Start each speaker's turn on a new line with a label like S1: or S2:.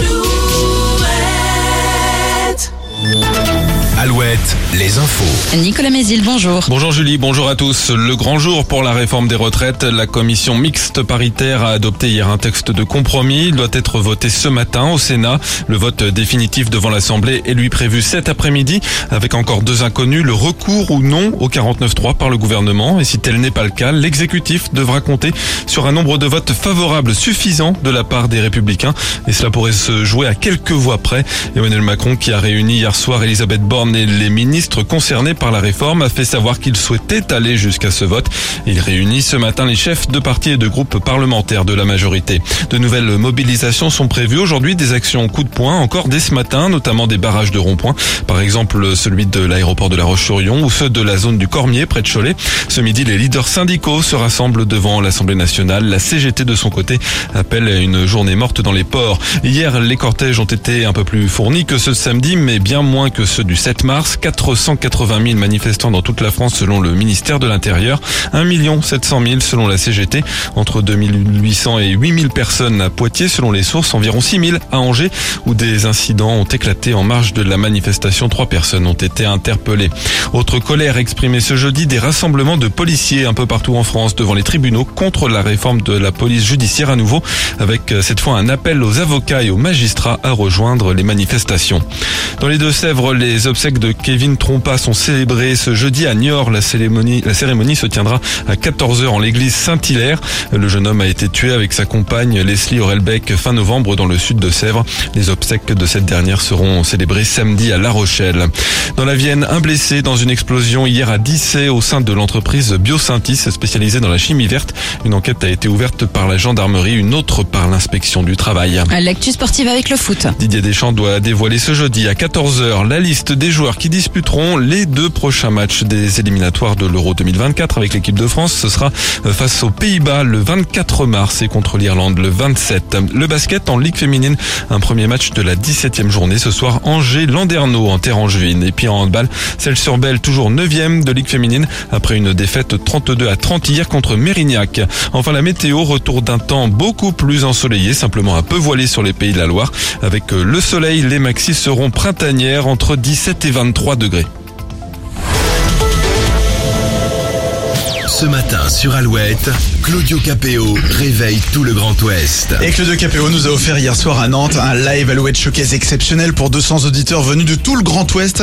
S1: Do. Les infos.
S2: Nicolas Mézil, bonjour.
S3: Bonjour Julie, bonjour à tous. Le grand jour pour la réforme des retraites. La commission mixte paritaire a adopté hier un texte de compromis. Il doit être voté ce matin au Sénat. Le vote définitif devant l'Assemblée est lui prévu cet après-midi avec encore deux inconnus, le recours ou non au 49.3 par le gouvernement. Et si tel n'est pas le cas, l'exécutif devra compter sur un nombre de votes favorables suffisant de la part des républicains. Et cela pourrait se jouer à quelques voix près. Emmanuel Macron qui a réuni hier soir Elisabeth Borne et les ministres concernés par la réforme a fait savoir qu'il souhaitait aller jusqu'à ce vote. Il réunit ce matin les chefs de partis et de groupes parlementaires de la majorité. De nouvelles mobilisations sont prévues aujourd'hui, des actions coup de poing encore dès ce matin, notamment des barrages de ronds-points, par exemple celui de l'aéroport de la Roche-sur-Yon ou ceux de la zone du Cormier près de Cholet. Ce midi, les leaders syndicaux se rassemblent devant l'Assemblée nationale. La CGT de son côté appelle à une journée morte dans les ports. Hier, les cortèges ont été un peu plus fournis que ceux de samedi, mais bien moins que ceux du 7 mars. 480 000 manifestants dans toute la France selon le ministère de l'Intérieur. 1 700 000 selon la CGT. Entre 2800 et 8000 personnes à Poitiers selon les sources. Environ 6 000 à Angers où des incidents ont éclaté en marge de la manifestation. Trois personnes ont été interpellées. Autre colère exprimée ce jeudi, des rassemblements de policiers un peu partout en France devant les tribunaux contre la réforme de la police judiciaire à nouveau avec euh, cette fois un appel aux avocats et aux magistrats à rejoindre les manifestations. Dans les Deux-Sèvres, les obsèques de Kevin Trompa sont célébrées ce jeudi à Niort. La cérémonie, la cérémonie se tiendra à 14h en l'église Saint-Hilaire. Le jeune homme a été tué avec sa compagne Leslie Aurelbeck fin novembre dans le sud de Sèvres. Les obsèques de cette dernière seront célébrées samedi à La Rochelle. Dans la Vienne, un blessé dans une explosion hier à Dissay au sein de l'entreprise Biosintis spécialisée dans la chimie verte. Une enquête a été ouverte par la gendarmerie, une autre par l'inspection du travail.
S2: L'actu sportive avec le foot.
S3: Didier Deschamps doit dévoiler ce jeudi à 14h la liste des joueurs qui disputeront les deux prochains matchs des éliminatoires de l'Euro 2024 avec l'équipe de France. Ce sera face aux Pays-Bas le 24 mars et contre l'Irlande le 27. Le basket en Ligue féminine, un premier match de la 17e journée ce soir Angers-Landerneau en terre angevine. Et puis en handball, celle sur Belle toujours 9e de Ligue féminine après une défaite 32 à 30 hier contre Mérignac. Enfin la météo, retour d'un temps beaucoup plus ensoleillé, simplement un peu voilé sur les pays de la Loire. Avec le soleil, les maxis seront printanières entre 17 et 23 degrés.
S1: Ce matin sur Alouette, Claudio Capéo réveille tout le Grand Ouest.
S4: Et Claudio Capéo nous a offert hier soir à Nantes un live Alouette Showcase exceptionnel pour 200 auditeurs venus de tout le Grand Ouest.